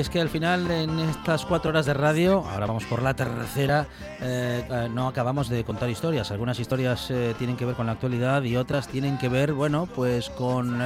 Es que al final en estas cuatro horas de radio, ahora vamos por la tercera, eh, eh, no acabamos de contar historias. Algunas historias eh, tienen que ver con la actualidad y otras tienen que ver, bueno, pues con,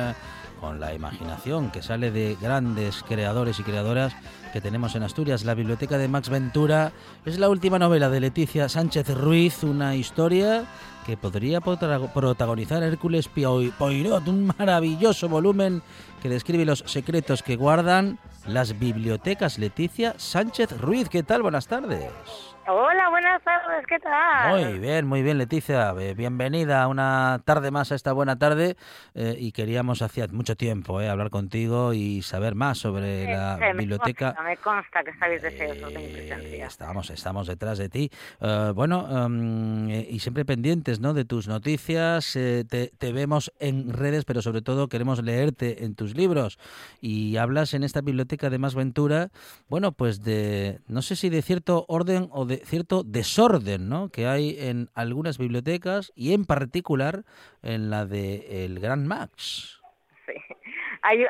con la imaginación que sale de grandes creadores y creadoras que tenemos en Asturias. La biblioteca de Max Ventura es la última novela de Leticia Sánchez Ruiz, una historia que podría protagonizar Hércules Poirot, un maravilloso volumen que describe los secretos que guardan las bibliotecas. Leticia Sánchez Ruiz, ¿qué tal? Buenas tardes. Hola, buenas tardes, ¿qué tal? Muy bien, muy bien, Leticia. Bienvenida a una tarde más a esta buena tarde. Eh, y queríamos hacía mucho tiempo eh, hablar contigo y saber más sobre la biblioteca. me consta que estáis deseosos de mi presencia. Estamos, estamos detrás de ti. Eh, bueno, em, y siempre pendientes ¿no? de tus noticias. Te, te, vemos en redes, pero sobre todo queremos leerte en tus libros. Y hablas en esta biblioteca de Más Ventura, bueno, pues de, no sé si de cierto orden o de cierto desorden ¿no? que hay en algunas bibliotecas y en particular en la de el Gran Max. Sí.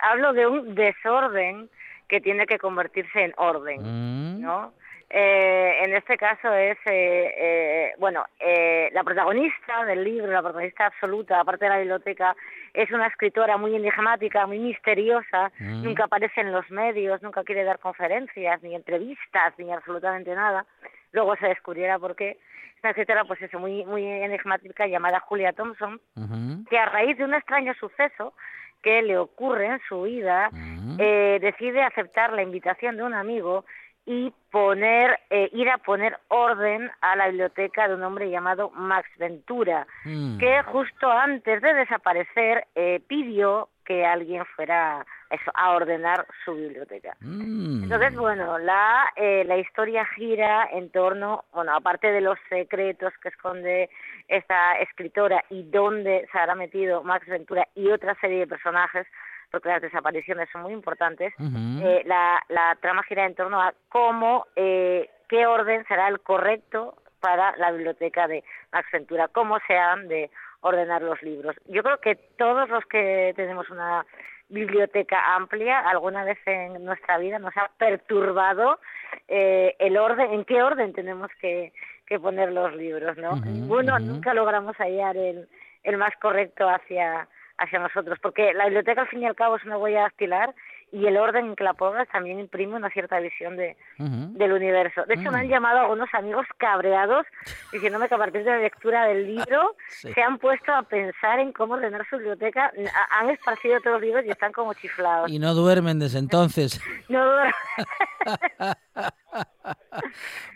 hablo de un desorden que tiene que convertirse en orden, mm. ¿no? Eh, en este caso es, eh, eh, bueno, la protagonista del libro, la protagonista absoluta, aparte de la biblioteca, es una escritora muy enigmática, muy misteriosa, mm. nunca aparece en los medios, nunca quiere dar conferencias, ni entrevistas, ni absolutamente nada luego se descubriera por qué. Es una escritora, pues eso, muy, muy enigmática llamada Julia Thompson, que a raíz de un extraño suceso que le ocurre en su vida, eh, decide aceptar la invitación de un amigo y poner, eh, ir a poner orden a la biblioteca de un hombre llamado Max Ventura, mm. que justo antes de desaparecer eh, pidió que alguien fuera eso, a ordenar su biblioteca. Mm. Entonces, bueno, la, eh, la historia gira en torno, bueno, aparte de los secretos que esconde esta escritora y dónde se habrá metido Max Ventura y otra serie de personajes, porque las desapariciones son muy importantes, eh, la, la trama gira en torno a cómo, eh, qué orden será el correcto para la biblioteca de Max Ventura, cómo se han de ordenar los libros. Yo creo que todos los que tenemos una biblioteca amplia, alguna vez en nuestra vida nos ha perturbado eh, el orden, en qué orden tenemos que, que poner los libros, ¿no? Ninguno, nunca logramos hallar el, el más correcto hacia, hacia nosotros, porque la biblioteca al fin y al cabo es una huella dactilar y el orden en que la pongas también imprime una cierta visión de, del universo. De hecho, me han mm. llamado algunos amigos cabreados diciéndome que a partir de la lectura del libro se han puesto a pensar en cómo ordenar su biblioteca. Han esparcido todos los libros y están como chiflados. Y no duermen desde entonces. no duermen.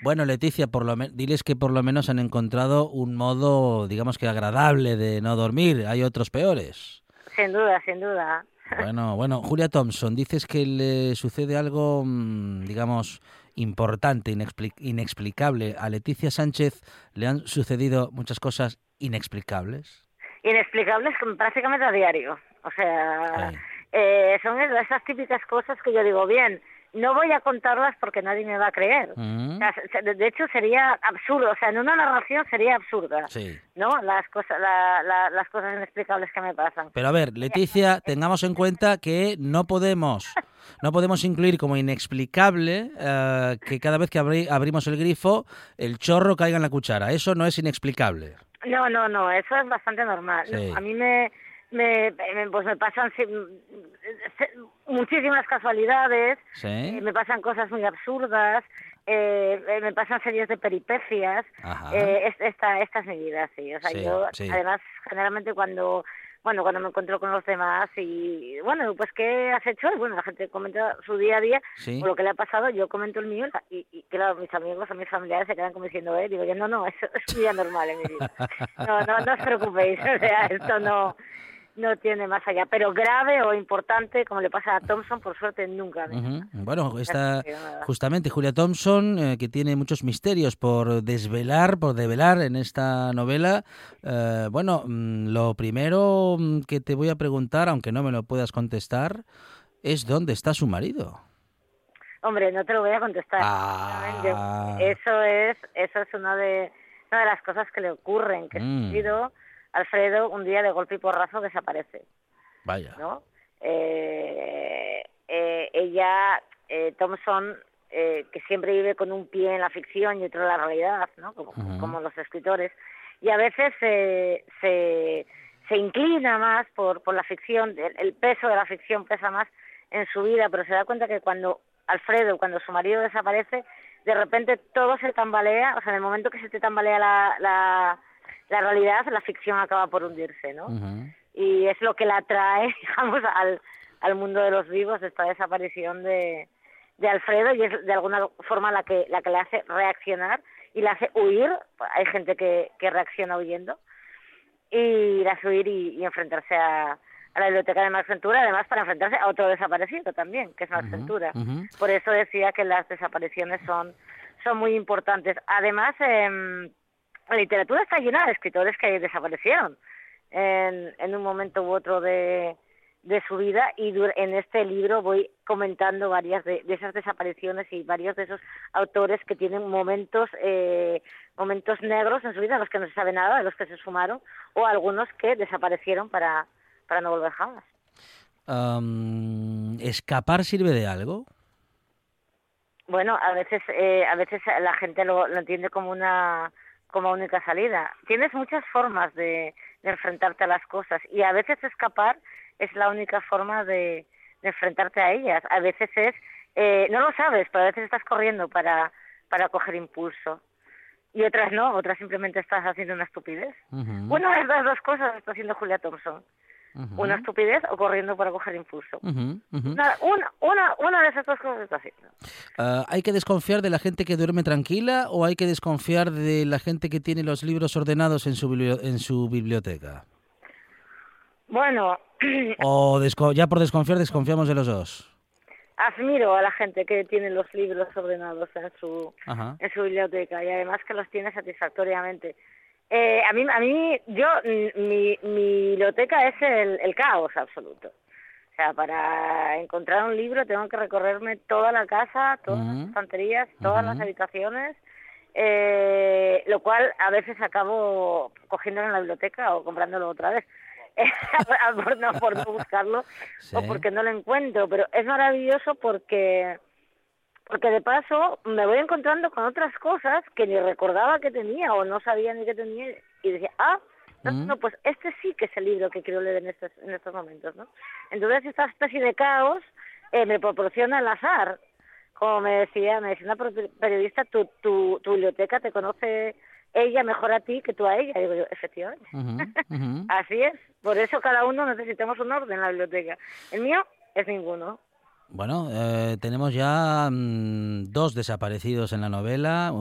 bueno, Leticia, por lo diles que por lo menos han encontrado un modo, digamos que agradable de no dormir. Hay otros peores. Sin duda, sin duda. Bueno, bueno, Julia Thompson, dices que le sucede algo, mm, digamos, importante, inexplicable. A Leticia Sánchez le han sucedido muchas cosas inexplicables. Inexplicables prácticamente a diario. O sea, eh, son esas típicas cosas que yo digo, bien, no voy a contarlas porque nadie me va a creer. Mm. de hecho, sería absurdo, o sea, en una narración sería absurda, ¿no? Las cosas, las cosas inexplicables que me pasan. Pero a ver, Leticia, tengamos en cuenta que no podemos, no podemos incluir como inexplicable eh, que cada vez que abrimos el grifo el chorro caiga en la cuchara. Eso no es inexplicable. No, no, no, eso es bastante normal. A mí me me, pues me pasan muchísimas casualidades, eh, me pasan cosas muy absurdas, eh, me pasan series de peripecias, eh, esta, estas medidas, sí. O sea, yo, además, generalmente cuando bueno, cuando me encuentro con los demás y, bueno, pues, ¿qué has hecho? Y, bueno, la gente comenta su día a día, o lo que le ha pasado, yo comento el mío y, y, claro, mis amigos o mis familiares se quedan como diciendo, eh, digo, yo, no, no, eso es un día normal en mi vida. No, no, no os preocupéis, o sea, esto no, no tiene más allá. Pero grave o importante, como le pasa a Thompson, por suerte nunca. Bueno, está justamente Julia Thompson, eh, que tiene muchos misterios por desvelar, por develar en esta novela. Eh, bueno, mm, lo primero mm, que te voy a preguntar, aunque no me lo puedas contestar, es dónde está su marido. Hombre, no te lo voy a contestar. Ah. Eso es, eso es una de, una de las cosas que le ocurren, que mm. Alfredo un día de golpe y porrazo desaparece. Vaya. ¿no? Eh, eh, ella, eh, Thompson, que siempre vive con un pie en la ficción y otro en la realidad, ¿no? Como, los escritores, y a veces se, se, inclina más por, por la ficción, el, peso de la ficción pesa más en su vida, pero se da cuenta que cuando Alfredo, cuando su marido desaparece, de repente todo se tambalea, o sea, en el momento que se te tambalea la, la realidad, la ficción acaba por hundirse, ¿no? Y es lo que la trae, digamos, al, al mundo de los vivos, esta desaparición de, de Alfredo, y es de alguna forma la que, la que le hace reaccionar y la hace huir. Hay gente que, que reacciona huyendo, y la hace huir y, enfrentarse a, a la biblioteca de Max Ventura, además para enfrentarse a otro desaparecido también, que es Max Ventura. Por eso decía que las desapariciones son, son muy importantes. Además, eh, la literatura está llena de escritores que desaparecieron en, en un momento u otro de, de su vida y en este libro voy comentando varias de, esas desapariciones y varios de esos autores que tienen momentos eh, momentos negros en su vida, los que no se sabe nada, de los que se sumaron o algunos que desaparecieron para, para no volver jamás. ¿Escapar sirve de algo? Bueno, a veces eh, a veces la gente lo entiende como una como única salida. Tienes muchas formas de, enfrentarte a las cosas y a veces escapar es la única forma de, enfrentarte a ellas. A veces es, eh, no lo sabes, pero a veces estás corriendo para, para coger impulso. Y otras no, otras simplemente estás haciendo una estupidez. Una de las dos cosas está haciendo Julia Thompson una estupidez o corriendo para coger impulso. una, una, una, de esas dos cosas está haciendo. Ah, ¿Hay que desconfiar de la gente que duerme tranquila o hay que desconfiar de la gente que tiene los libros ordenados en su, en su biblioteca? Bueno... ¿O ya por desconfiar desconfiamos de los dos? admiro a la gente que tiene los libros ordenados en su, en su biblioteca y además que los tiene satisfactoriamente. Eh, a mí, a mí, yo, mi, mi biblioteca es el, el caos absoluto. O sea, para encontrar un libro tengo que recorrerme toda la casa, todas las estanterías, todas las habitaciones, eh, lo cual a veces acabo cogiéndolo en la biblioteca o comprándolo otra vez. por, no, por no buscarlo o porque no lo encuentro, pero es maravilloso porque porque de paso me voy encontrando con otras cosas que ni recordaba que tenía o no sabía ni que tenía y decía, ah, no, pues este sí que es el libro que quiero leer en estos, en estos momentos, ¿no? Entonces esta especie de caos eh, me proporciona el azar. Como me decía, me decía una periodista, tu, tu, tu biblioteca te conoce ella mejor a ti que tú a ella. Y digo yo, efectivamente. Así es. Por eso cada uno necesitamos un orden en la biblioteca. El mío es ninguno. Bueno, eh, tenemos ya mm, dos desaparecidos en la novela,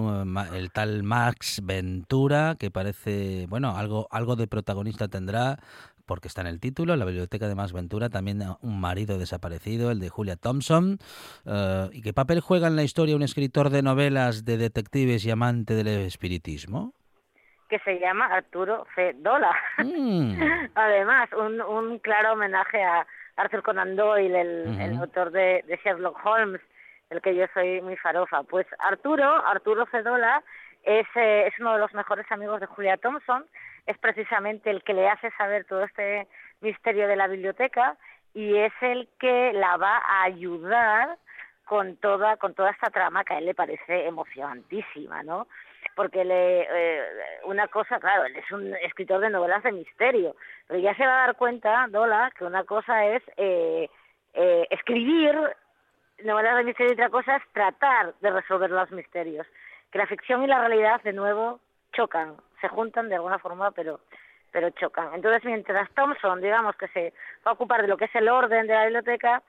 el tal Max Ventura, que parece, bueno, algo, algo de protagonista tendrá, porque está en el título, la biblioteca de Max Ventura, también un marido desaparecido, el de Julia Thompson. Eh, ¿Y qué papel juega en la historia un escritor de novelas de detectives y amante del espiritismo? que se llama Arturo C. Dola. Mm. Además, un, un claro homenaje a, Arthur Conan Doyle, el, autor de, Sherlock Holmes, del que yo soy muy farofa. Pues Arturo, Arturo Fedola, es, eh, es uno de los mejores amigos de Julia Thompson, es precisamente el que le hace saber todo este misterio de la biblioteca y es el que la va a ayudar con toda con toda esta trama que a él le parece emocionantísima, ¿no? Porque le, eh, una cosa, claro, él es un escritor de novelas de misterio, pero ya se va a dar cuenta, Dola, que una cosa es eh, eh, escribir novelas de misterio y otra cosa es tratar de resolver los misterios. Que la ficción y la realidad, de nuevo, chocan, se juntan de alguna forma, pero pero chocan. Entonces, mientras Thompson, digamos que se va a ocupar de lo que es el orden de la biblioteca,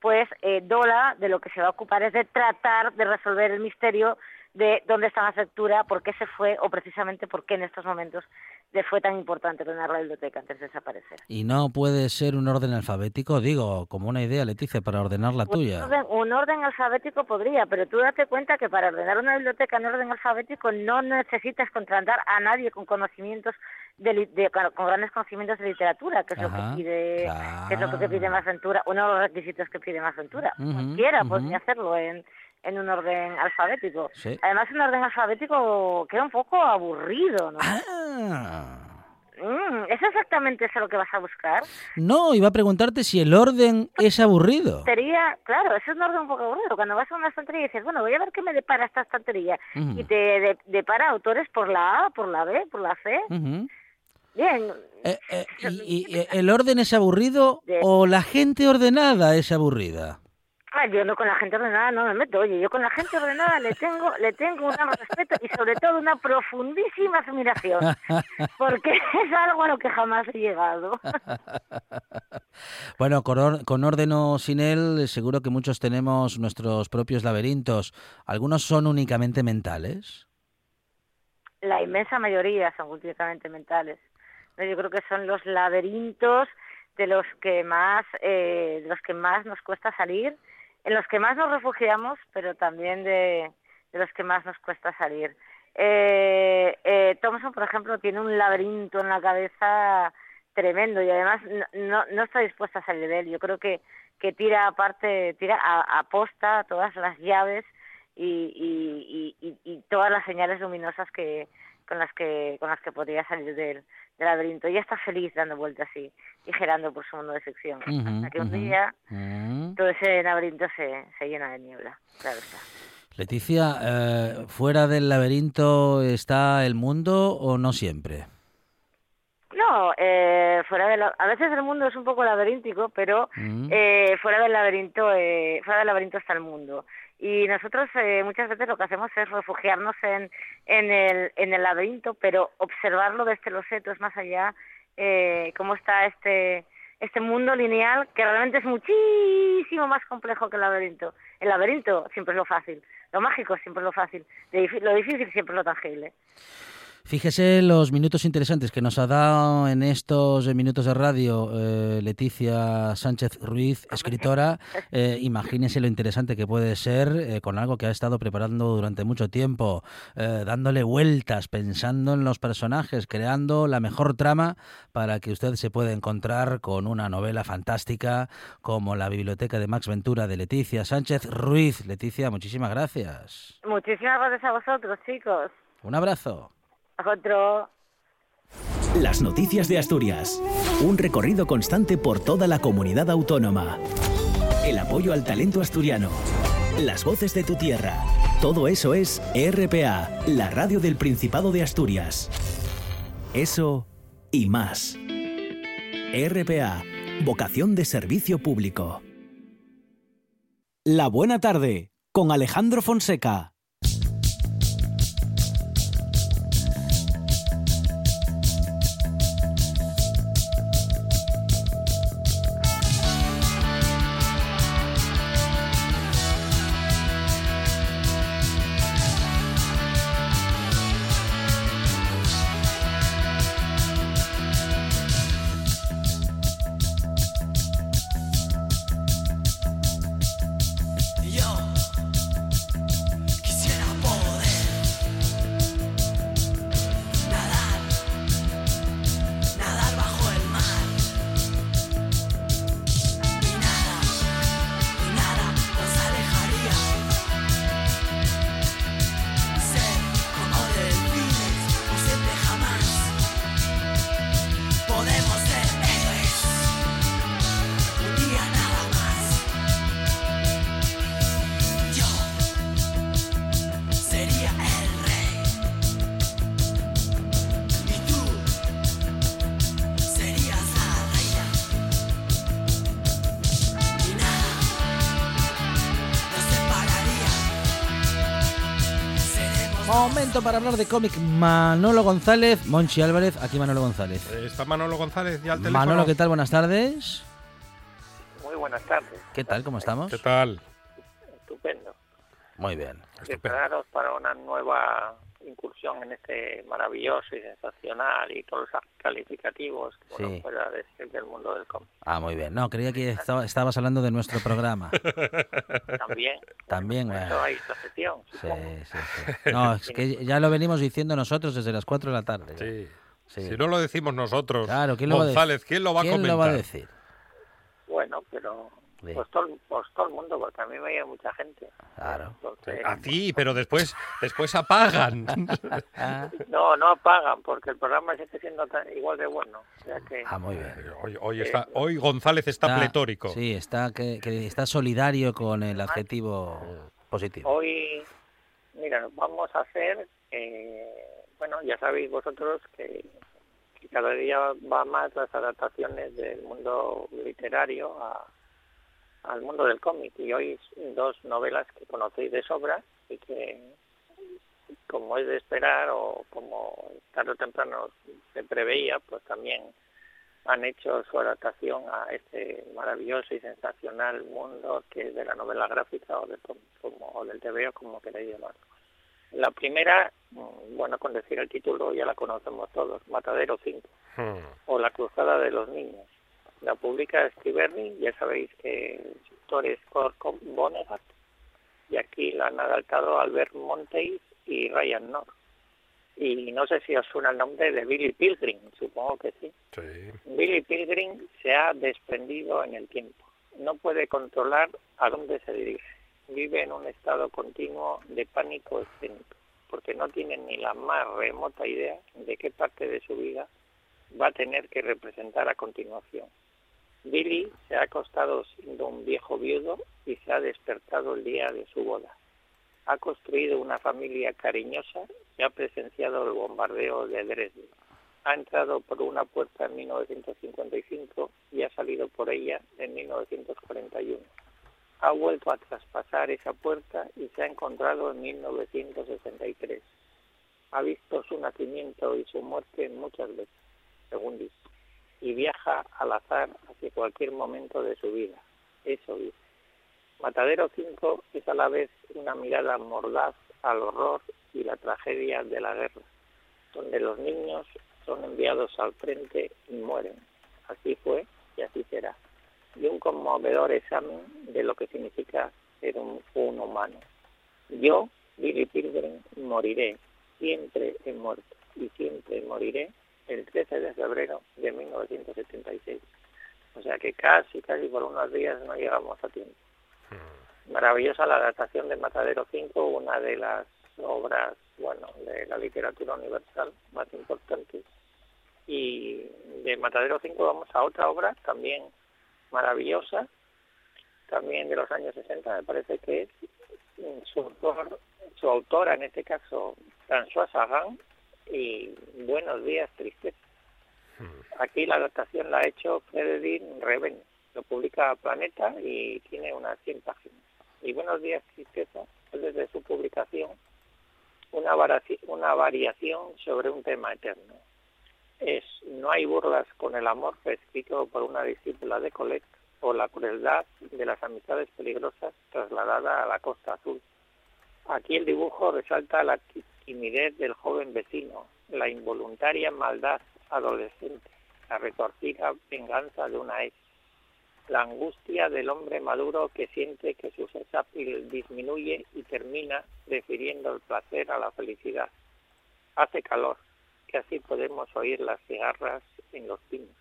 pues eh, Dola de lo que se va a ocupar es de tratar de resolver el misterio de dónde está la factura, por qué se fue o precisamente por qué en estos momentos le fue tan importante ordenar la biblioteca antes de desaparecer. ¿Y no puede ser un orden alfabético? Digo, como una idea, Leticia, para ordenar la tuya. un orden alfabético podría, pero tú date cuenta que para ordenar una biblioteca en orden alfabético no necesitas contratar a nadie con conocimientos de, con grandes conocimientos de literatura, que es lo que pide, que es lo que pide más Ventura, uno de los requisitos que pide más Ventura. Cualquiera podría hacerlo en, en un orden alfabético. Además, un orden alfabético queda un poco aburrido, ¿no? Ah. Mm, ¿Es exactamente eso lo que vas a buscar? No, iba a preguntarte si el orden es aburrido. Sería, claro, es un orden un poco aburrido. Cuando vas a una estantería y dices, bueno, voy a ver qué me depara esta estantería. Y te depara autores por la A, por la B, por la C. Bien. Eh, eh, ¿Y, el orden es aburrido o la gente ordenada es aburrida? Ah, yo no con la gente ordenada no me meto. Oye, yo con la gente ordenada le tengo, le tengo un respeto y sobre todo una profundísima admiración, porque es algo a lo que jamás he llegado. bueno, con, con orden o sin él, seguro que muchos tenemos nuestros propios laberintos. ¿Algunos son únicamente mentales? La inmensa mayoría son únicamente mentales. Yo creo que son los laberintos de los que más, eh, de los que más nos cuesta salir, en los que más nos refugiamos, pero también de, los que más nos cuesta salir. Eh, eh, Thompson, por ejemplo, tiene un laberinto en la cabeza tremendo y además no, está dispuesta a salir de él. Yo creo que, tira aparte, tira a, posta todas las llaves y, todas las señales luminosas que con las que con las que podría salir del, del laberinto. Ella está feliz dando vueltas y, y girando por su mundo de ficción. hasta que un día mm. todo ese laberinto se, se llena de niebla. Claro está. Leticia, eh, ¿fuera del laberinto está el mundo o no siempre? No, eh, fuera de a veces el mundo es un poco laberíntico, pero mm. eh, fuera del laberinto, eh, fuera del laberinto está el mundo y nosotros eh, muchas veces lo que hacemos es refugiarnos en, en, el, en el laberinto, pero observarlo desde los setos más allá, eh, cómo está este, este mundo lineal que realmente es muchísimo más complejo que el laberinto. El laberinto siempre es lo fácil, lo mágico siempre es lo fácil, lo difícil siempre es lo tangible. Fíjese los minutos interesantes que nos ha dado en estos minutos de radio eh, Leticia Sánchez Ruiz, escritora. Eh, imagínese lo interesante que puede ser eh, con algo que ha estado preparando durante mucho tiempo, dándole vueltas, pensando en los personajes, creando la mejor trama para que usted se pueda encontrar con una novela fantástica como La Biblioteca de Max Ventura de Leticia Sánchez Ruiz. Leticia, muchísimas gracias. Muchísimas gracias a vosotros, chicos. Un abrazo. Otro. Las noticias de Asturias. Un recorrido constante por toda la comunidad autónoma. El apoyo al talento asturiano. Las voces de tu tierra. Todo eso es RPA, la radio del Principado de Asturias. Eso y más. RPA, vocación de servicio público. La buena tarde, con Alejandro Fonseca. Hablar de cómic. Manolo González, Monchi Álvarez, aquí Manolo González. Eh, está Manolo González ya al teléfono. Manolo, ¿qué tal? Buenas tardes. Muy buenas tardes. ¿Qué tal? ¿Cómo estamos? ¿Qué tal? Estupendo. Muy bien. Preparados para una nueva incursión en este maravilloso y sensacional y todos los calificativos que uno pueda decir del mundo del cómic. Ah, muy bien. No, creía que estabas hablando de nuestro programa. También. También, bueno. hay sección, sí, sí, sí. No, es que ya lo venimos diciendo nosotros desde las 4 de la tarde. Sí. Si no lo decimos nosotros, claro, ¿quién lo González, ¿quién lo va a comentar? ¿Quién lo va a decir? Bueno, pero pues todo, pues todo, el mundo, porque a mí me llega mucha gente. Claro. a ti, pero después después apagan. no, no apagan, porque el programa sigue siendo igual de bueno. ah, muy bien. Hoy, hoy, está, hoy González está, pletórico. Sí, está, que, está solidario con el adjetivo positivo. Hoy, mira, vamos a hacer, eh, bueno, ya sabéis vosotros que cada día va más las adaptaciones del mundo literario a al mundo del cómic y hoy dos novelas que conocéis de sobra y que como es de esperar o como tarde o temprano se preveía pues también han hecho su adaptación a este maravilloso y sensacional mundo que es de la novela gráfica o, de, como, o del TV o como queráis llamarlo. La primera, mm, bueno, con decir el título ya la conocemos todos, Matadero 5, hmm. o La Cruzada de los Niños la publica Scriberni, ya sabéis que el autor es Kurt y aquí la han adaptado Albert Monteis y Ryan North. Y no sé si os suena el nombre de Billy Pilgrim, supongo que sí. Billy Pilgrim se ha desprendido en el tiempo. No puede controlar a dónde se dirige. Vive en un estado continuo de pánico escénico, porque no tiene ni la más remota idea de qué parte de su vida va a tener que representar a continuación. Billy se ha acostado siendo un viejo viudo y se ha despertado el día de su boda. Ha construido una familia cariñosa y ha presenciado el bombardeo de Dresde. Ha entrado por una puerta en 1955 y ha salido por ella en 1941. Ha vuelto a traspasar esa puerta y se ha encontrado en 1963. Ha visto su nacimiento y su muerte muchas veces, según dice y viaja al azar hacia cualquier momento de su vida. Eso dice. Matadero 5 es a la vez una mirada mordaz al horror y la tragedia de la guerra, donde los niños son enviados al frente y mueren. Así fue y así será. Y un conmovedor examen de lo que significa ser un, un humano. Yo, Billy Pilgrim, moriré, siempre he muerto y siempre moriré el 13 de febrero de 1976. O sea que casi, casi por unos días no llegamos a tiempo. Hmm. Maravillosa la adaptación de Matadero 5, una de las obras, bueno, de la literatura universal más importantes. Y de Matadero 5 vamos a otra obra también maravillosa, también de los años 60, me parece que es su, autor, su autora, en este caso François Sagan, y Buenos días, tristeza. Hmm. Aquí la adaptación la ha hecho Frederick Reven, lo publica Planeta y tiene unas 100 páginas. Y Buenos días, tristeza es desde su publicación una, una variación sobre un tema eterno. Es No hay burlas con el amor, escrito por una discípula de Colette, o la crueldad de las amistades peligrosas trasladada a la costa azul. Aquí el dibujo resalta la timidez del joven vecino, la involuntaria maldad adolescente, la retorcida venganza de una ex, la angustia del hombre maduro que siente que su sexapil disminuye y termina prefiriendo el placer a la felicidad. Hace calor, que así podemos oír las cigarras en los pinos.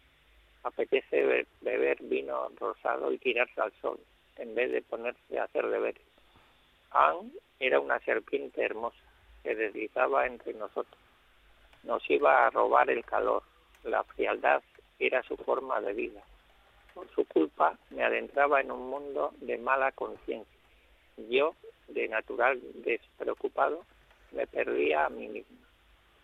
Apetece beber vino rosado y tirarse al sol, en vez de ponerse a hacer deberes. Anne era una serpiente hermosa, se deslizaba entre nosotros. Nos iba a robar el calor, la frialdad era su forma de vida. Por su culpa me adentraba en un mundo de mala conciencia. Yo, de natural despreocupado, me perdía a mí mismo.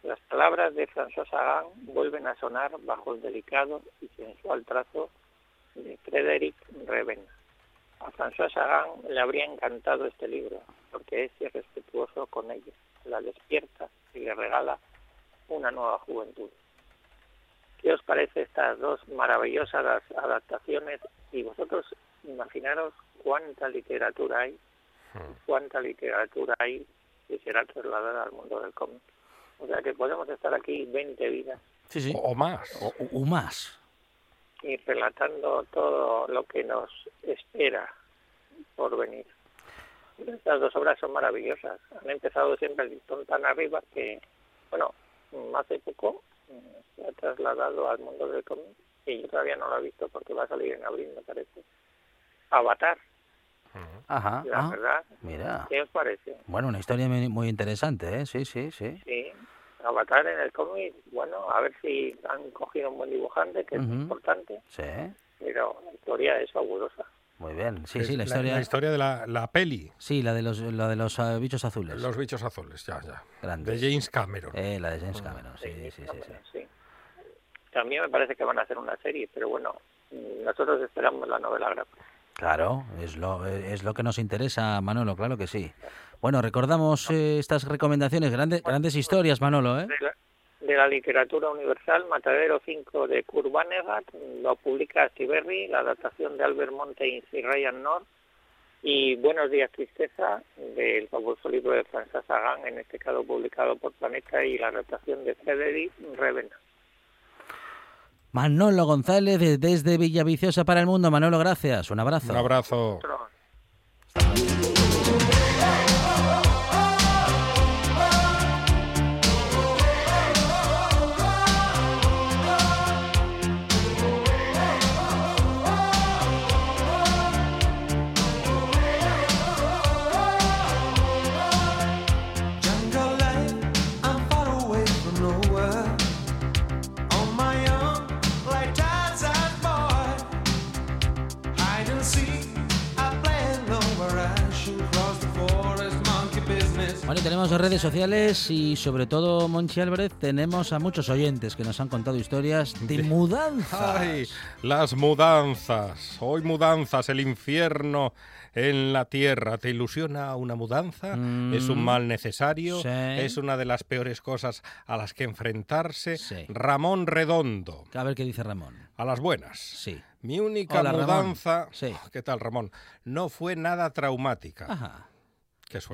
Las palabras de François Sagan vuelven a sonar bajo el delicado y sensual trazo de Frédéric Reven. A François Sagan le habría encantado este libro, porque es irrespetuoso con ella la despierta y le regala una nueva juventud. ¿Qué os parece estas dos maravillosas adaptaciones? Y vosotros imaginaros cuánta literatura hay, hmm. cuánta literatura hay que será trasladada al mundo del cómic. O sea que podemos estar aquí 20 vidas. O más. O, más. Y relatando todo lo que nos espera por venir. Estas dos obras son maravillosas. Han empezado siempre el listón tan arriba que, bueno, hace poco mm, se ha trasladado al mundo del cómic y yo todavía no lo he visto porque va a salir en abril, me parece. Avatar. Ajá. La ah, verdad. Mira. ¿Qué os parece? Bueno, una historia muy, interesante, ¿eh? Sí, sí, sí. Sí. Avatar en el cómic, bueno, a ver si han cogido un buen dibujante, que es importante. Sí. Pero la historia es fabulosa. Muy bien, sí, sí, la historia. La, historia de la, la, peli. Sí, la de los, la de los uh, bichos azules. Los bichos azules, ya, ya. Grandes. De James Cameron. Eh, la de James Cameron, sí, sí, sí, sí, sí. También me parece que van a hacer una serie, pero bueno, nosotros esperamos la novela gráfica. Claro, es lo, es lo que nos interesa, Manolo, claro que sí. Bueno, recordamos eh, estas recomendaciones, grandes, grandes historias, Manolo, ¿eh? De la, literatura universal, Matadero 5 de Kurt Vonnegut, lo publica Stiberry, la adaptación de Albert Montaigne y Ryan North, y Buenos días, tristeza, del famoso libro de François Sagan, en este caso publicado por Planeta, y la adaptación de Frederick Revena. Manolo González desde Villaviciosa para el mundo. Manolo, gracias. Un abrazo. Un abrazo. Tenemos redes sociales y sobre todo, Monchi Álvarez, tenemos a muchos oyentes que nos han contado historias de mudanzas. Ay, las mudanzas. Hoy mudanzas, el infierno en la tierra. ¿Te ilusiona una mudanza? ¿Es un mm. mal necesario? ¿Es una de las peores cosas a las que enfrentarse? Ramón Redondo. A ver qué dice Ramón. A las buenas. Sí. Mi única mudanza, ¿qué tal Ramón? No fue nada traumática. Ajá.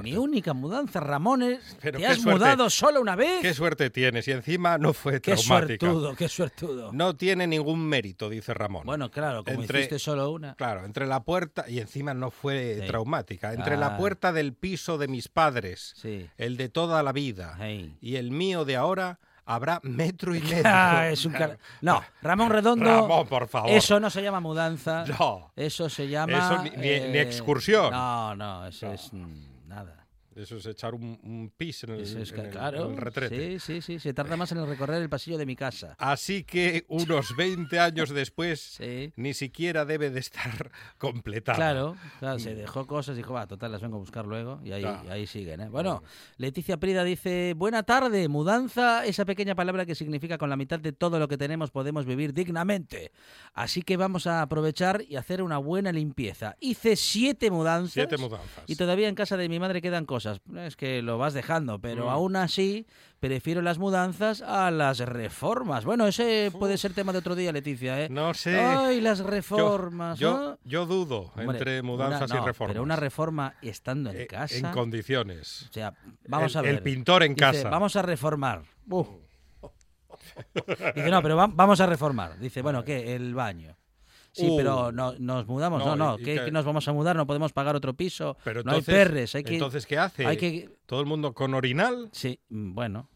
Mi única mudanza, Ramones. ¿Te has mudado solo una vez? Qué suerte tienes. Y encima no fue qué traumática. Qué suertudo, qué suertudo. No tiene ningún mérito, dice Ramón. Bueno, claro, como entre, hiciste solo una. Claro, entre la puerta. Y encima no fue traumática. Entre la ah. puerta del piso de mis padres, el de toda la vida, y el mío de ahora habrá metro y medio. Ah, es un No, Ramón Redondo. Ramón, por favor. Eso no se llama mudanza. No. Eso se llama. Eso ni, eh, excursión. No, no, eso es mm, nada. Eso es echar un, pis en el, retrete. Sí, sí, sí. Se tarda más en recorrer el pasillo de mi casa. Así que unos 20 años después ni siquiera debe de estar completado. Claro, claro, se dejó cosas y dijo, va, total, las vengo a buscar luego. Y ahí, ahí siguen. ¿eh? Bueno, Leticia Prida dice, buena tarde, mudanza, esa pequeña palabra que significa con la mitad de todo lo que tenemos podemos vivir dignamente. Así que vamos a aprovechar y hacer una buena limpieza. Hice siete mudanzas. Siete mudanzas. Y todavía en casa de mi madre quedan cosas es que lo vas dejando, pero mm. aún así prefiero las mudanzas a las reformas. Bueno, ese puede ser tema de otro día, Leticia, ¿eh? No sé. Ay, las reformas. Yo, yo, dudo entre mudanzas y reformas. Pero una reforma estando en eh, casa. En condiciones. O sea, vamos a ver. El pintor en casa. Vamos a reformar. Dice, no, pero vamos a reformar. Dice, bueno, ¿qué? El baño. Sí, pero uh. no, nos mudamos, no, no, ¿qué, nos vamos a mudar? No podemos pagar otro piso, pero no hay perres. Hay que, entonces, ¿qué hace? Hay que... ¿Todo el mundo con orinal? Sí, mm, bueno.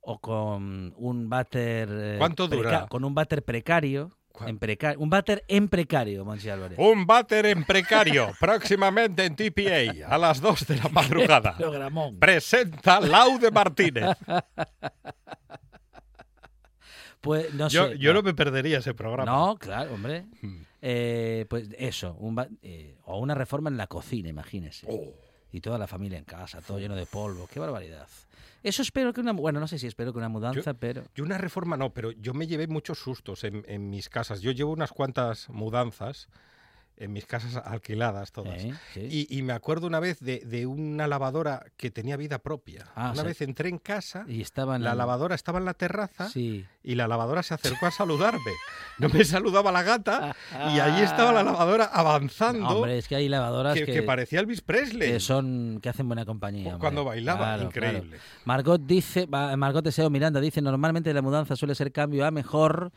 O con un váter... Eh, ¿Cuánto dura? Con un váter precario. En un váter en precario, Monsi Álvarez. Un váter en precario, próximamente en TPA, a las 2 de la madrugada. Presenta Laude Martínez. Pues no yo, sé. Yo no. me perdería ese programa. No, claro, hombre. Hmm. Eh, pues eso, eh, o una reforma en la cocina, imagínese. Oh. Y toda la familia en casa, todo lleno de polvo. Qué barbaridad. Eso espero que una... Bueno, no sé si espero que una mudanza, pero... Yo una reforma no, pero yo me llevé muchos sustos en, mis casas. Yo llevo unas cuantas mudanzas en mis casas alquiladas todas. Y, me acuerdo una vez de, una lavadora que tenía vida propia. Ah, una vez entré en casa, y estaba la lavadora estaba en la terraza y la lavadora se acercó a saludarme. No me saludaba la gata y allí estaba la lavadora avanzando. Hombre, es que hay lavadoras que, que, parecía Elvis Presley. Que son que hacen buena compañía. Cuando bailaba, increíble. Margot dice, Margot Deseo Miranda dice, normalmente la mudanza suele ser cambio a mejor.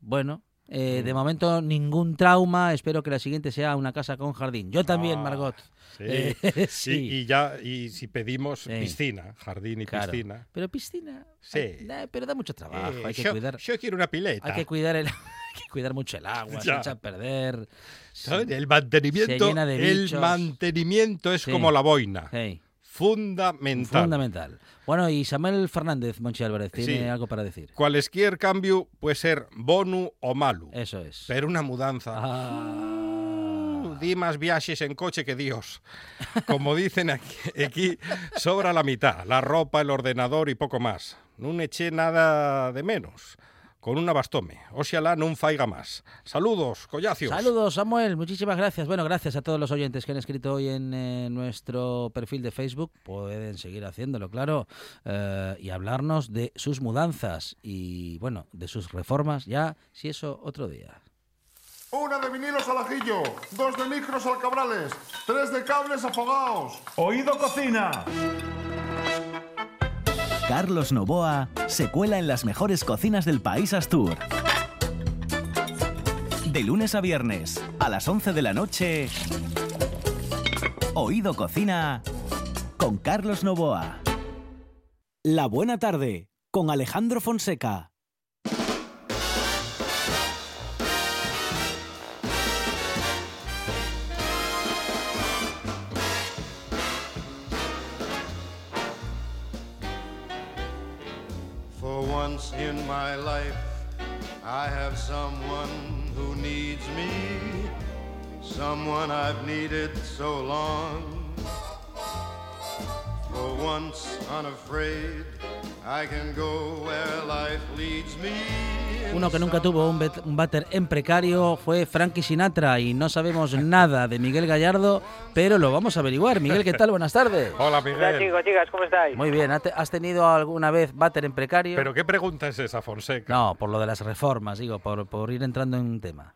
Bueno, eh, de mm. momento ningún trauma. Espero que la siguiente sea una casa con jardín. Yo también, ah, Margot. Sí. Eh, y, ya y si pedimos piscina, jardín y piscina. Pero piscina. Sí. pero da mucho trabajo. hay que yo, cuidar. Yo quiero una pileta. Hay que cuidar el. Hay que cuidar mucho el agua, se echa a perder. El mantenimiento, el mantenimiento es como la boina. Fundamental. Fundamental. Bueno, y Samuel Fernández, Monchi Álvarez, tiene algo para decir. Cualquier cambio puede ser bonu o malu. Eso es. Pero una mudanza. Ah. di más viajes en coche que Dios. Como dicen aquí, aquí, sobra la mitad. La ropa, el ordenador y poco más. No eché nada de menos con una bastome. Oxiala no faiga más. Saludos, collacios. Saludos, Samuel. Muchísimas gracias. Bueno, gracias a todos los oyentes que han escrito hoy en eh, nuestro perfil de Facebook. Pueden seguir haciéndolo, claro, eh, y hablarnos de sus mudanzas y, bueno, de sus reformas, ya, si eso, otro día. Una de vinilos al ajillo, dos de micros al cabrales, tres de cables afogados. Oído cocina. Carlos Novoa se cuela en las mejores cocinas del país Astur. De lunes a viernes, a las 11 de la noche, Oído Cocina con Carlos Novoa. La buena tarde con Alejandro Fonseca. My life I have someone who needs me, someone I've needed so long. For once unafraid, I can go where life leads me. Uno que nunca tuvo un, un bater en precario fue Frankie Sinatra y no sabemos nada de Miguel Gallardo, pero lo vamos a averiguar. Miguel, ¿qué tal? Buenas tardes. Hola, Miguel. Hola, chicos, chicas, ¿cómo estáis? Muy bien. ¿Has tenido alguna vez bater en precario? ¿Pero qué pregunta es esa, Fonseca? No, por lo de las reformas, digo, por, por ir entrando en un tema.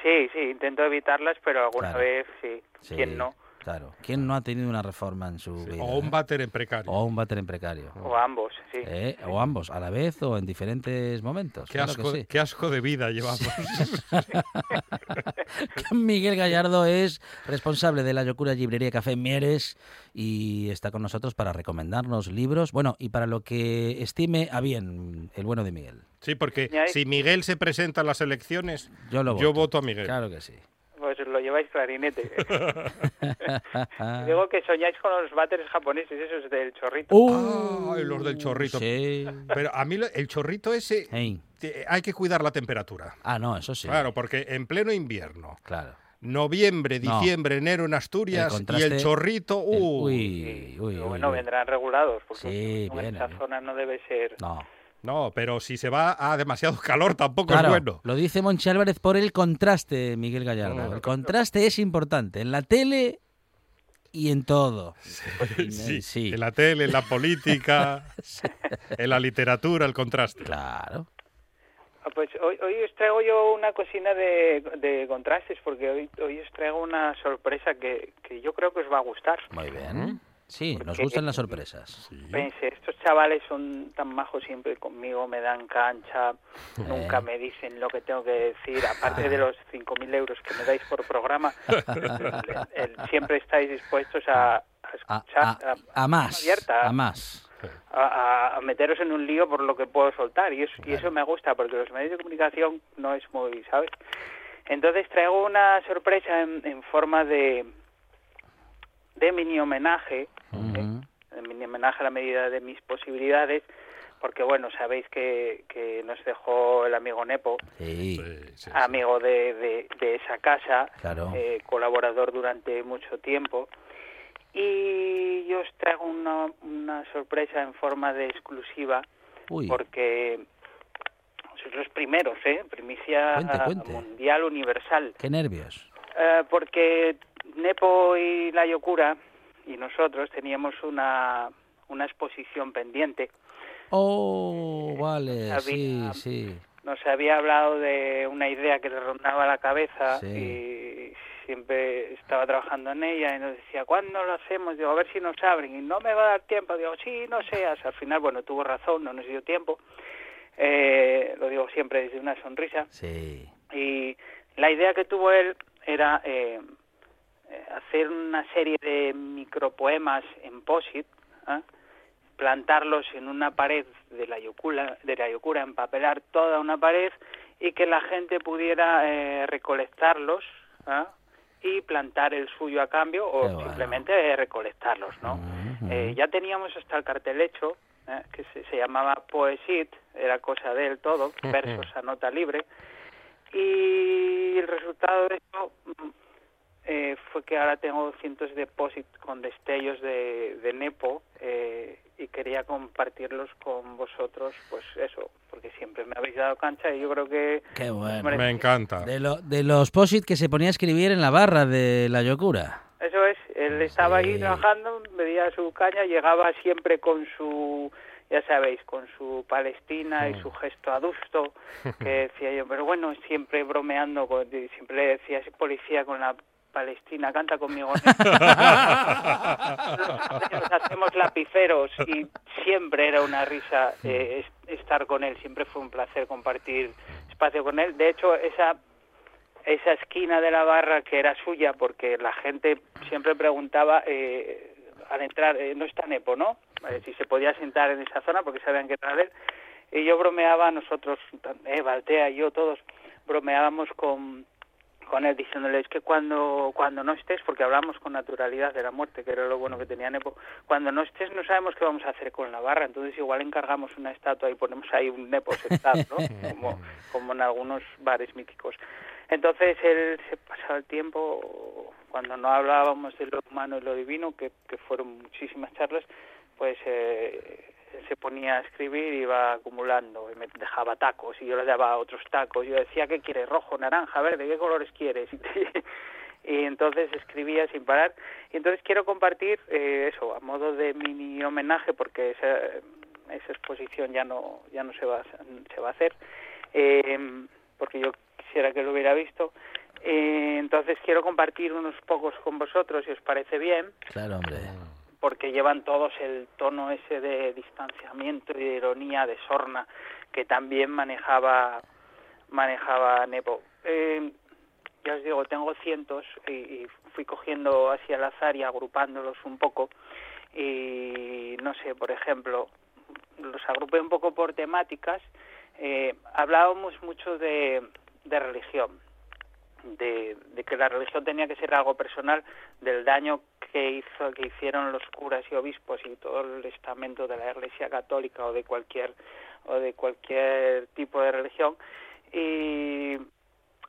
Sí, sí, intento evitarlas, pero alguna vez sí. sí. ¿Quién no? Claro. ¿Quién no ha tenido una reforma en su vida? O un váter en precario. O un váter en precario. O ambos, sí. Eh, o ambos, a la vez o en diferentes momentos. Qué, asco, qué asco de vida llevamos. Miguel Gallardo es responsable de la Locura Librería Café Mieres y está con nosotros para recomendarnos libros, bueno, y para lo que estime a bien el bueno de Miguel. Sí, porque si Miguel se presenta a las elecciones, yo, lo yo voto a Miguel. Claro que sí pues lo lleváis clarinete. Digo que soñáis con los váteres japoneses, esos del chorrito. Uh, los del chorrito. Pero a mí el chorrito ese hay que cuidar la temperatura. Ah, no, eso sí. Claro, porque en pleno invierno. Claro. Noviembre, diciembre, enero en Asturias y el chorrito. Uh, uy, uy, bueno, vendrán regulados, porque en esa zona no debe ser. No. No, pero si se va a demasiado calor tampoco es bueno. Lo dice Monchi Álvarez por el contraste, Miguel Gallardo. el contraste es importante en la tele y en todo. Sí, sí, En la tele, en la política, en la literatura, el contraste. Claro. Ah, pues hoy, hoy, os traigo yo una cocina de, de contrastes, porque hoy, hoy os traigo una sorpresa que, que yo creo que os va a gustar. Muy bien. Sí, nos gustan las sorpresas. Pense, estos chavales son tan majos siempre conmigo, me dan cancha, nunca me dicen lo que tengo que decir, aparte de los 5.000 euros que me dais por programa, siempre estáis dispuestos a, escuchar, a, más, a más. A, meteros en un lío por lo que puedo soltar y eso, y eso me gusta porque los medios de comunicación no es muy, ¿sabes? Entonces traigo una sorpresa en forma de, de mini homenaje, de mini homenaje a la medida de mis posibilidades, porque bueno, sabéis que, que nos dejó el amigo Nepo, amigo de, de, esa casa, eh, colaborador durante mucho tiempo, y yo os traigo una, una sorpresa en forma de exclusiva, porque sois los primeros, ¿eh? Primicia mundial universal. Qué nervios. Eh, porque Nepo y la Yokura y nosotros teníamos una, una exposición pendiente. Oh, vale, sí, sí. Nos había hablado de una idea que le rondaba la cabeza y siempre estaba trabajando en ella y nos decía, ¿cuándo lo hacemos? Digo, a ver si nos abren. Y no me va a dar tiempo. Digo, sí, no seas. Al final, bueno, tuvo razón, no nos dio tiempo. Eh, lo digo siempre desde una sonrisa. Sí. Y la idea que tuvo él era eh, eh, hacer una serie de micropoemas en POSIT, ¿ah? plantarlos en una pared de la Yocura, de la Yocura, empapelar toda una pared y que la gente pudiera eh, recolectarlos ¿ah? y plantar el suyo a cambio o simplemente recolectarlos, ¿no? ya teníamos hasta el cartel hecho, que se, se, llamaba Poesit, era cosa de él todo, versos a nota libre, y el resultado de mm, eh, fue que ahora tengo cientos de posit con destellos de, de Nepo eh, y quería compartirlos con vosotros, pues eso, porque siempre me habéis dado cancha y yo creo que... Qué bueno. Me encanta. De, lo, de los posit que se ponía a escribir en la barra de la Yocura. Eso es, él estaba ahí trabajando, veía su caña, llegaba siempre con su ya sabéis, con su Palestina y su gesto adusto, que decía yo, pero bueno, siempre bromeando, siempre le decía ese policía con la Palestina, canta conmigo. Nos hacemos lapiceros y siempre era una risa eh, estar con él, siempre fue un placer compartir espacio con él. De hecho, esa esa esquina de la barra que era suya, porque la gente siempre preguntaba eh, al entrar, eh, no está Nepo, ¿no? si se podía sentar en esa zona porque sabían que era él. Y yo bromeaba, nosotros, eh, Baltea y yo, todos, bromeábamos con, con él diciéndole es que cuando cuando no estés porque hablamos con naturalidad de la muerte que era lo bueno que tenía Nepo cuando no estés no sabemos qué vamos a hacer con la barra entonces igual encargamos una estatua y ponemos ahí un Nepo sentado ¿no? como como en algunos bares míticos entonces él se pasaba el tiempo cuando no hablábamos de lo humano y lo divino que, que fueron muchísimas charlas pues eh, se ponía a escribir y iba acumulando y me dejaba tacos y yo le daba otros tacos. Yo decía, ¿qué quieres? Rojo, naranja, verde, ¿qué colores quieres? Y, entonces escribía sin parar. Y entonces quiero compartir eh, eso, a modo de mini homenaje, porque esa, esa exposición ya no, ya no se, va, se va a hacer, eh, porque yo quisiera que lo hubiera visto. Eh, entonces quiero compartir unos pocos con vosotros, si os parece bien. Claro, hombre porque llevan todos el tono ese de distanciamiento y de ironía, de sorna, que también manejaba, manejaba Nepo. Eh, ya os digo, tengo cientos y, fui cogiendo así al azar y agrupándolos un poco. Y no sé, por ejemplo, los agrupé un poco por temáticas. Eh, hablábamos mucho de, de religión, de, de, que la religión tenía que ser algo personal, del daño que hizo que hicieron los curas y obispos y todo el estamento de la Iglesia Católica o de cualquier o de cualquier tipo de religión y,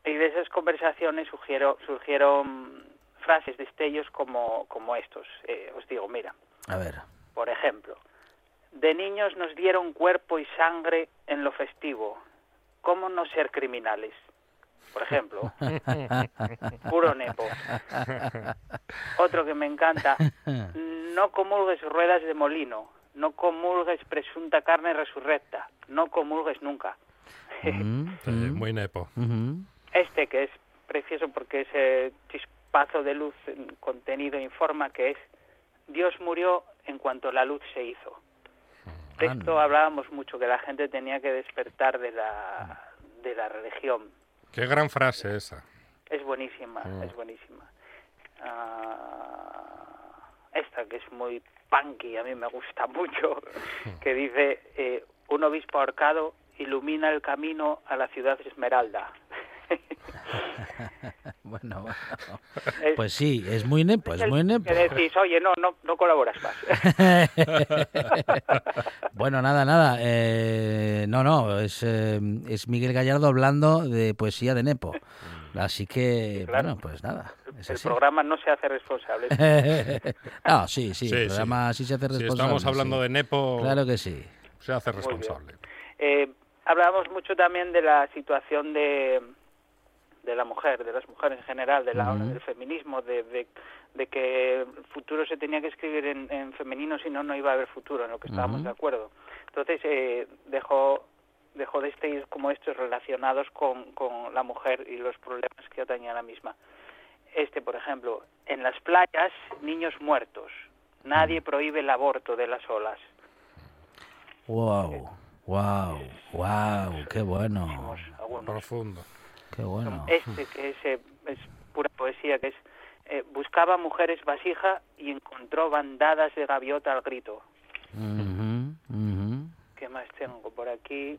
y de esas conversaciones surgieron, surgieron frases, destellos como, como estos. Eh, os digo, mira. A ver. Por ejemplo, de niños nos dieron cuerpo y sangre en lo festivo. ¿Cómo no ser criminales? Por ejemplo. Puro nepo. Otro que me encanta, no comulgues ruedas de molino, no comulgues presunta carne resurrecta, no comulgues nunca. Mm, muy nepo. Este que es precioso porque ese chispazo de luz contenido informa que es Dios murió en cuanto la luz se hizo. De esto hablábamos mucho, que la gente tenía que despertar de la, de la religión, Qué gran frase esa. Es buenísima, mm. es buenísima. Ah, esta que es muy punky, a mí me gusta mucho, que dice, eh, un obispo ahorcado ilumina el camino a la ciudad Esmeralda. bueno, pues sí, es muy nepo, es muy nepo. Que decís, oye, no, no, no colaboras más. bueno, nada, nada. Eh, no, no, es, eh, es Miguel Gallardo hablando de poesía de nepo. Así que, bueno, pues nada. el programa no se hace responsable. no, sí, sí, el programa sí, se hace responsable. Si estamos hablando de Nepo. Claro que sí. Se hace responsable. Eh, hablábamos mucho también de la situación de, de la mujer, de las mujeres en general, de la del feminismo, de, de, que el futuro se tenía que escribir en, femenino, si no, no iba a haber futuro, en lo que estábamos de acuerdo. Entonces eh, dejó, dejó de estar como estos relacionados con, con la mujer y los problemas que atañía a la misma. Este, por ejemplo, en las playas, niños muertos. Nadie prohíbe el aborto de las olas. Wow, wow, wow, qué bueno. Profundo. Qué bueno. Este que es, eh, es pura poesía, que es eh, buscaba mujeres vasija y encontró bandadas de gaviota al grito. ¿Qué más tengo por aquí?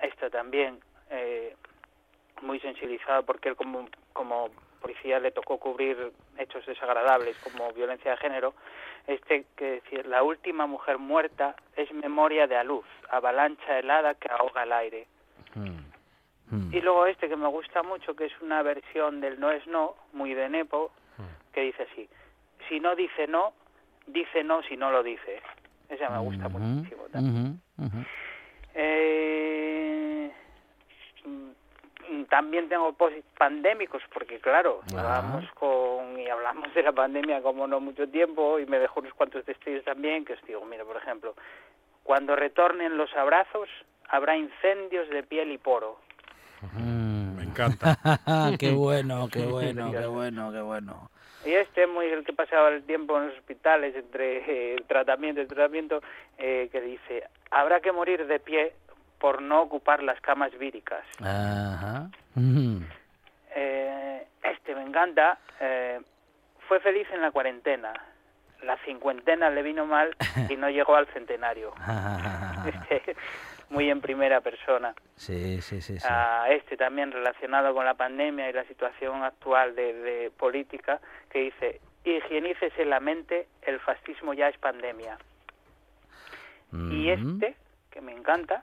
Esta también, eh, muy sensibilizada porque él como, como policía le tocó cubrir hechos desagradables como violencia de género, este que decir, la última mujer muerta es memoria de luz, avalancha helada que ahoga el aire. Mm. Mm. Y luego este que me gusta mucho, que es una versión del no es no, muy de Nepo, mm. que dice así, si no dice no, dice no si no lo dice. Esa me gusta muchísimo también. Eh, también tengo pandémicos porque claro hablamos con y hablamos de la pandemia como no mucho tiempo y me dejó unos cuantos testigos también que os digo mira por ejemplo cuando retornen los abrazos habrá incendios de piel y poro mm, me encanta qué bueno qué bueno qué bueno qué bueno y este muy el que pasaba el tiempo en los hospitales entre eh, tratamiento y tratamiento eh, que dice habrá que morir de pie por no ocupar las camas víricas. Ajá. Eh, este me encanta. Eh, fue feliz en la cuarentena. La cincuentena le vino mal y no llegó al centenario. Este, muy en primera persona. Sí, sí, sí. este también relacionado con la pandemia y la situación actual de, política, que dice, higienícese la mente, el fascismo ya es pandemia. Y este, que me encanta,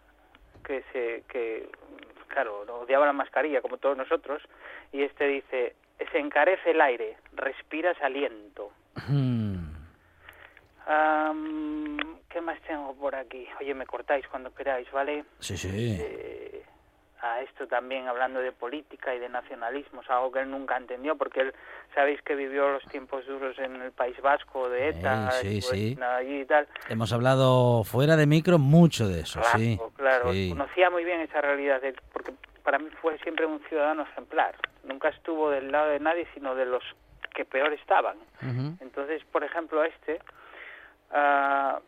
que se que claro odiaba la mascarilla como todos nosotros y este dice se encarece el aire respiras aliento hmm. Qué más tengo por aquí oye me cortáis cuando queráis vale sí sí eh, a esto también hablando de política y de nacionalismos, algo que él nunca entendió, porque él, sabéis que vivió los tiempos duros en el País Vasco, de ETA, sí, sí. y tal. Hemos hablado fuera de micro mucho de eso, claro, sí. Claro, conocía muy bien esa realidad, porque para mí fue siempre un ciudadano ejemplar. Nunca estuvo del lado de nadie, sino de los que peor estaban. Entonces, por ejemplo, este... Uh,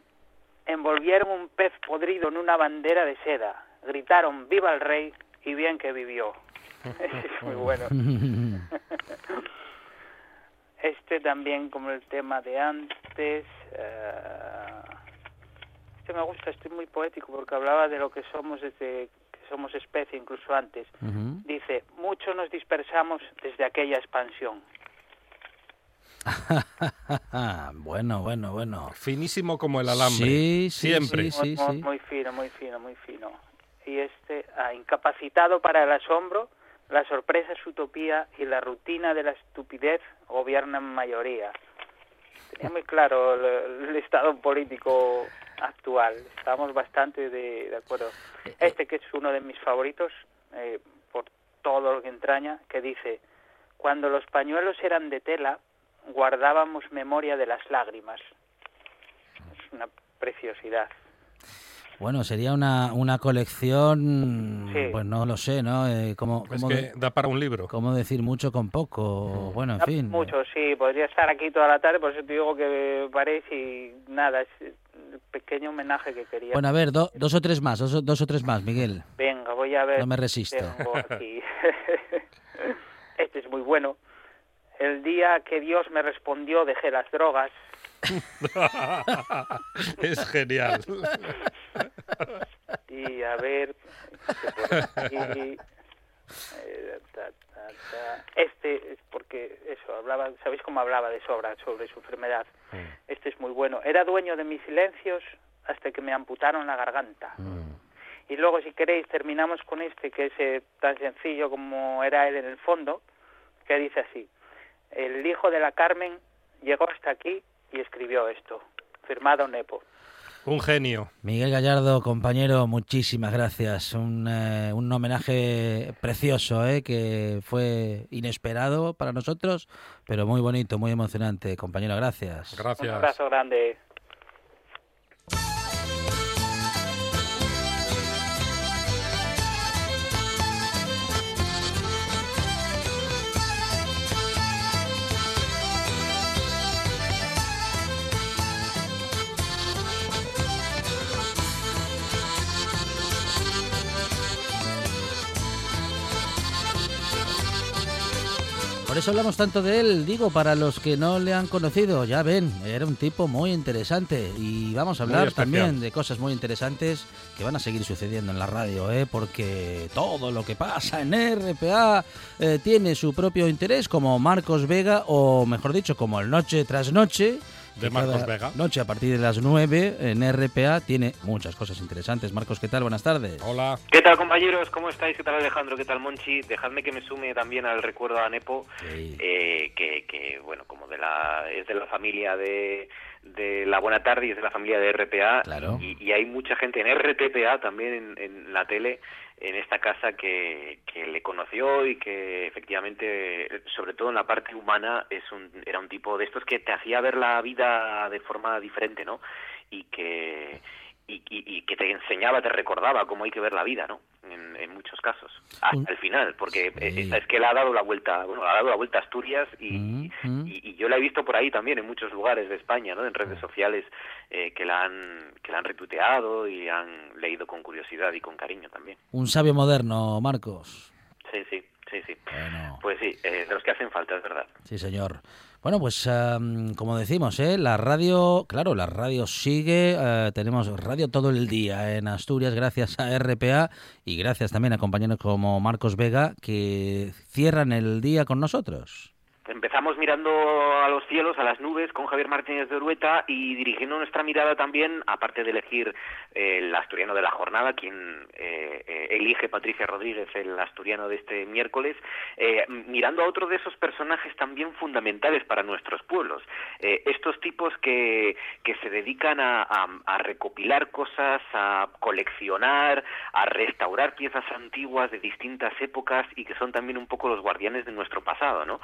envolvieron un pez podrido en una bandera de seda, gritaron viva el rey y bien que vivió. es muy bueno. este también como el tema de antes. Eh, este me gusta, estoy muy poético porque hablaba de lo que somos desde que somos especie, incluso antes. Dice, mucho nos dispersamos desde aquella expansión. bueno, bueno, bueno. Finísimo como el alambre. Sí, siempre. Sí, muy, muy, fino, muy fino, muy fino y este ha incapacitado para el asombro, la sorpresa es utopía y la rutina de la estupidez gobierna en mayoría. Tenía muy claro el, estado político actual, estamos bastante de, acuerdo. Eh, eh. Este que es uno de mis favoritos, eh, por todo lo que entraña, que dice, cuando los pañuelos eran de tela, guardábamos memoria de las lágrimas. Es una preciosidad. Bueno, sería una, una colección, pues no lo sé, ¿no? Eh, como, es que da para un libro. ¿Cómo decir mucho con poco? Bueno, en fin. Mucho, sí. Podría estar aquí toda la tarde, por eso te digo que parece y nada, es el pequeño homenaje que quería. Bueno, a ver, dos o tres más, dos, dos, o tres más, Miguel. Venga, voy a ver. No me resisto. este es muy bueno. El día que Dios me respondió dejé las drogas. es genial. Y a ver, eh, este es porque eso hablaba, sabéis cómo hablaba de sobra sobre su enfermedad. Mm. Este es muy bueno. Era dueño de mis silencios hasta que me amputaron la garganta. Mm. Y luego, si queréis, terminamos con este que es eh, tan sencillo como era él en el fondo, que dice así: el hijo de la Carmen llegó hasta aquí y escribió esto, firmado Nepo. Un genio. Miguel Gallardo, compañero, muchísimas gracias. Un, eh, un homenaje precioso, eh, que fue inesperado para nosotros, pero muy bonito, muy emocionante. Compañero, gracias. Gracias. Un abrazo grande. Por eso hablamos tanto de él, digo, para los que no le han conocido, ya ven, era un tipo muy interesante y vamos a hablar también de cosas muy interesantes que van a seguir sucediendo en la radio, ¿eh? porque todo lo que pasa en RPA eh, tiene su propio interés, como Marcos Vega, o mejor dicho, como el Noche tras Noche, de Marcos Vega. Noche a partir de las 9 en RPA tiene muchas cosas interesantes. Marcos, ¿qué tal? Buenas tardes. Hola. ¿Qué tal, compañeros? ¿Cómo estáis? ¿Qué tal, Alejandro? ¿Qué tal, Monchi? Dejadme que me sume también al recuerdo a Nepo, eh, que, que, bueno, como de la es de la familia de de La Buena Tarde y es de la familia de RPA. Claro. Y, y hay mucha gente en RTPA también en, en la tele en esta casa que, que, le conoció y que efectivamente, sobre todo en la parte humana, es un, era un tipo de estos que te hacía ver la vida de forma diferente, ¿no? Y que, y, y, y, que te enseñaba, te recordaba cómo hay que ver la vida, ¿no? En, en muchos casos, hasta el final, porque sí. es que le ha dado la vuelta, bueno, ha dado la vuelta a Asturias y, mm -hmm. y, y, yo la he visto por ahí también en muchos lugares de España, ¿no? En redes sociales eh, que la han que la han retuiteado y han leído con curiosidad y con cariño también. Un sabio moderno, Marcos. Sí, sí, sí, sí. Bueno. Pues sí, eh, de los que hacen falta, es verdad. Sí, señor. Bueno, pues um, como decimos, ¿eh? la radio, claro, la radio sigue, uh, tenemos radio todo el día en Asturias gracias a RPA y gracias también a compañeros como Marcos Vega que cierran el día con nosotros. Empezamos mirando a los cielos, a las nubes, con Javier Martínez de Urueta y dirigiendo nuestra mirada también, aparte de elegir eh, el asturiano de la jornada, quien eh, eh, elige Patricia Rodríguez, el asturiano de este miércoles, mirando a otro de esos personajes también fundamentales para nuestros pueblos. Estos tipos que, que se dedican a, recopilar cosas, a coleccionar, a restaurar piezas antiguas de distintas épocas y que son también un poco los guardianes de nuestro pasado, ¿no?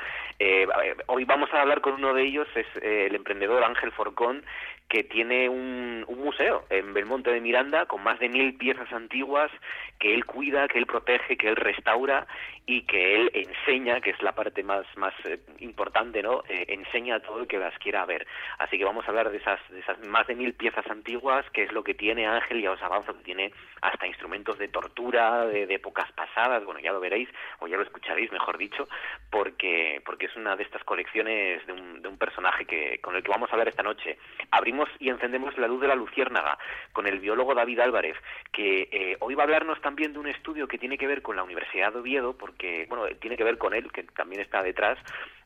Hoy vamos a hablar con uno de ellos, es eh, el emprendedor Ángel Forcón, que tiene un, un, museo en Belmonte de Miranda con más de mil piezas antiguas que él cuida, que él protege, que él restaura y que él enseña, que es la parte más, más eh, importante, ¿no? Eh, enseña a todo el que las quiera ver. Así que vamos a hablar de esas, de esas más de mil piezas antiguas, que es lo que tiene Ángel, ya os avanzo, que tiene hasta instrumentos de tortura de, épocas pasadas, bueno, ya lo veréis, o ya lo escucharéis, mejor dicho, porque, porque es una de estas colecciones de un, de un personaje que, con el que vamos a hablar esta noche. Abrimos y encendemos la luz de la luciérnaga con el biólogo David Álvarez, que eh, hoy va a hablarnos también de un estudio que tiene que ver con la Universidad de Oviedo, porque, bueno, tiene que ver con él, que también está detrás.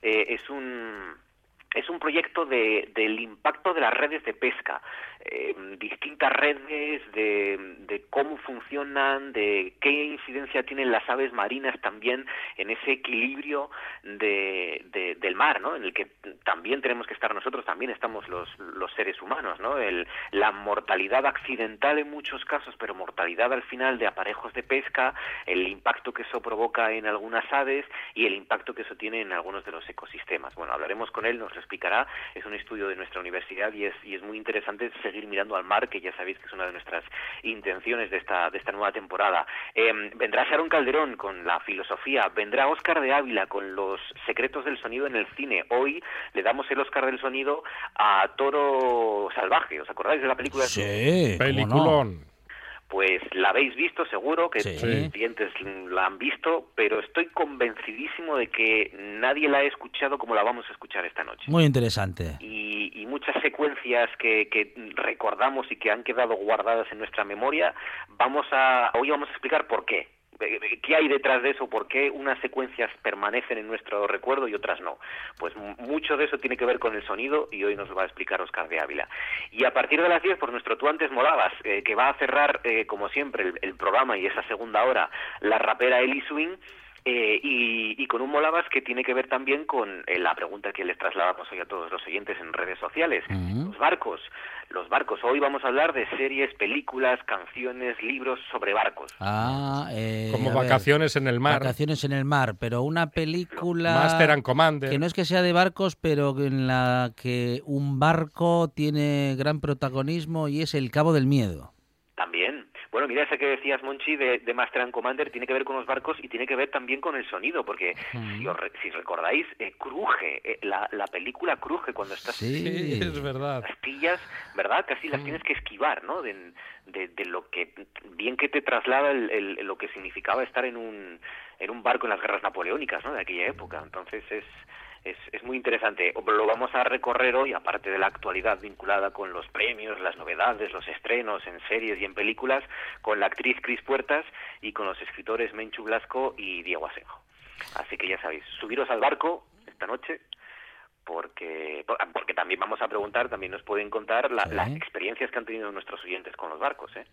Eh, es un es un proyecto de, del impacto de las redes de pesca, eh, distintas redes, de, cómo funcionan, de qué incidencia tienen las aves marinas también en ese equilibrio de, del mar, ¿no? En el que también tenemos que estar nosotros, también estamos los, los seres humanos, ¿no? El, la mortalidad accidental en muchos casos, pero mortalidad al final de aparejos de pesca, el impacto que eso provoca en algunas aves y el impacto que eso tiene en algunos de los ecosistemas. Bueno, hablaremos con él, nos lo explicará, es un estudio de nuestra universidad y es, y es muy interesante seguir mirando al mar, que ya sabéis que es una de nuestras intenciones de esta, de esta nueva temporada. Eh, vendrá Sharon Calderón con la filosofía, vendrá Oscar de Ávila con los secretos del sonido en el cine. Hoy le damos el Oscar del sonido a Toro Salvaje, ¿os acordáis de la película? Sí, peliculón. No? Pues la habéis visto seguro, que sí. los clientes la han visto, pero estoy convencidísimo de que nadie la ha escuchado como la vamos a escuchar esta noche. Muy interesante. Y, y muchas secuencias que, que, recordamos y que han quedado guardadas en nuestra memoria, vamos a hoy vamos a explicar por qué. ¿Qué hay detrás de eso? ¿Por qué unas secuencias permanecen en nuestro recuerdo y otras no? Pues mucho de eso tiene que ver con el sonido y hoy nos lo va a explicar Oscar de Ávila. Y a partir de las 10, por nuestro Tú antes molabas, eh, que va a cerrar, eh, como siempre, el, el, programa y esa segunda hora, la rapera Ellie Swing, Eh, y, con un Molabas que tiene que ver también con eh, la pregunta que les trasladamos hoy a todos los oyentes en redes sociales. Los barcos. Los barcos. Hoy vamos a hablar de series, películas, canciones, libros sobre barcos. Ah, eh, Como Vacaciones en el mar. Vacaciones en el mar, pero una película... Master and Commander. Que no es que sea de barcos, pero en la que un barco tiene gran protagonismo y es El Cabo del Miedo. Mira ese que decías, Monchi, de, Master and Commander, tiene que ver con los barcos y tiene que ver también con el sonido, porque si, recordáis, eh, cruje, eh, la, película cruje cuando estás sí, es verdad. las pillas, ¿verdad? Casi las tienes que esquivar, ¿no? De, lo que, bien que te traslada lo que significaba estar en un, en un barco en las guerras napoleónicas, ¿no? De aquella época. Entonces es es, muy interesante. Lo vamos a recorrer hoy, aparte de la actualidad vinculada con los premios, las novedades, los estrenos en series y en películas, con la actriz Cris Puertas y con los escritores Menchu Blasco y Diego Asenjo. Así que ya sabéis, subiros al barco esta noche porque porque también vamos a preguntar, también nos pueden contar las experiencias que han tenido nuestros oyentes con los barcos, ¿eh?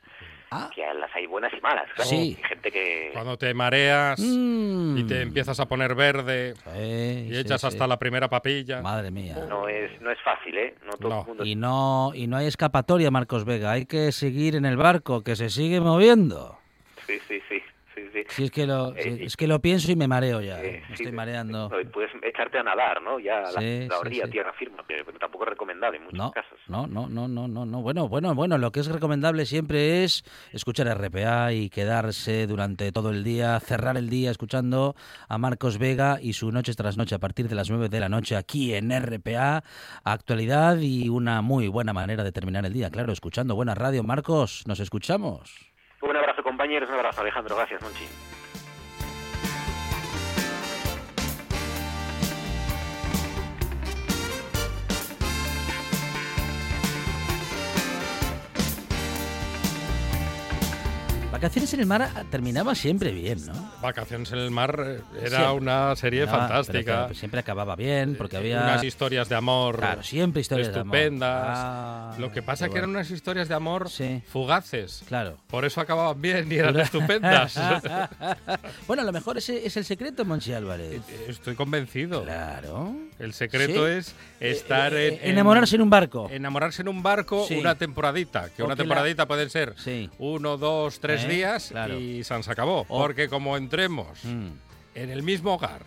Ah. Que las hay buenas y malas, Sí. gente que cuando te mareas y te mm. empiezas a poner verde y echas hasta la primera papilla. Madre mía. No es no es fácil, ¿eh? No todo El mundo... Y no y no hay escapatoria, Marcos Vega, hay que seguir en el barco que se sigue moviendo. Sí, sí, sí es que lo, eh, es que lo pienso y me mareo ya. me estoy mareando. puedes echarte a nadar, ¿no? Ya la, la orilla, tierra firme, pero tampoco es recomendable en muchos casos. No, no, no, no, no, no. Bueno, bueno, bueno, lo que es recomendable siempre es escuchar RPA y quedarse durante todo el día, cerrar el día escuchando a Marcos Vega y su Noche tras Noche a partir de las 9 de la noche aquí en RPA. Actualidad y una muy buena manera de terminar el día, claro, escuchando buena radio. Marcos, ¿nos escuchamos? Compañeros, un abrazo Alejandro, gracias Monchi. Vacaciones en el mar terminaba siempre bien, ¿no? Vacaciones en el mar eh, era una serie fantástica. siempre acababa bien, porque había... Unas historias de amor claro, siempre historias estupendas. De amor. Ah, Lo que pasa es que eran unas historias de amor fugaces. Claro. Por eso acababan bien y eran estupendas. bueno, a lo mejor ese es el secreto, Monchi Álvarez. Eh, eh, estoy convencido. Claro. El secreto es estar en, Enamorarse en un barco. Enamorarse en un barco una temporadita. Que una temporadita puede ser uno, dos, tres días y se acabó. Porque como entremos mm. en el mismo hogar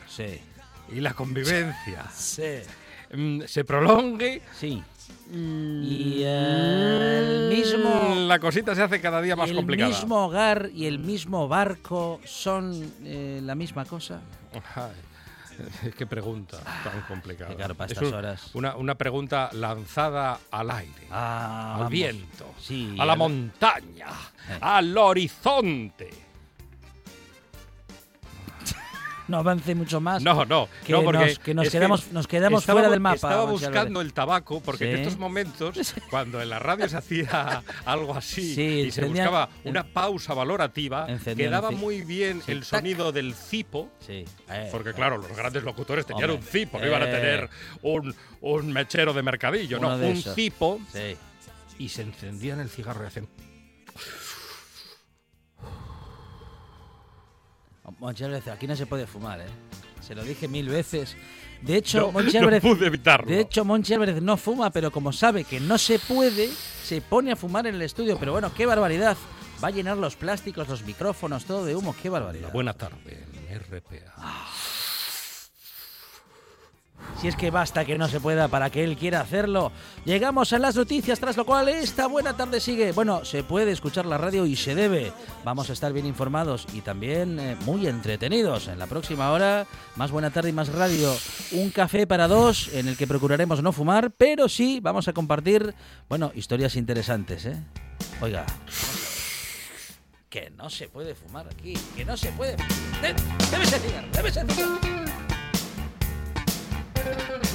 y la convivencia mm, se prolongue, sí. Mm, y el mismo. La cosita se hace cada día más complicada. ¿El mismo hogar y el mismo barco son eh, la misma cosa? Qué pregunta tan complicada. Claro, para estas horas. Una, una, pregunta lanzada al aire, ah, al viento, a la montaña, eh. Al horizonte no avance mucho más. No, no, que no porque nos, que nos quedamos, nos quedamos fuera del mapa. Estaba buscando el tabaco porque en estos momentos, cuando en la radio se hacía algo así y se buscaba una pausa valorativa, quedaba muy bien el sonido del cipo. Eh, porque claro, los grandes locutores tenían un cipo, no iban a eh. tener un, un, mechero de mercadillo, no, un cipo. Y se encendían el cigarro y hacían Monchi Álvarez, aquí no se puede fumar, ¿eh? Se lo dije mil veces. De hecho, no, pude evitarlo. De hecho, Monchi Álvarez no fuma, pero como sabe que no se puede, se pone a fumar en el estudio. Pero bueno, qué barbaridad. Va a llenar los plásticos, los micrófonos, todo de humo. Qué barbaridad. Buena tarde, RPA. Ah. Si es que basta que no se pueda para que él quiera hacerlo. Llegamos a las noticias, tras lo cual esta buena tarde sigue. Bueno, se puede escuchar la radio y se debe. Vamos a estar bien informados y también eh, muy entretenidos. En la próxima hora, más buena tarde y más radio. Un café para dos en el que procuraremos no fumar, pero sí vamos a compartir, bueno, historias interesantes, ¿eh? Oiga. Que no se puede fumar aquí, que no se puede. Debe ser cigarro, debe ser. thank you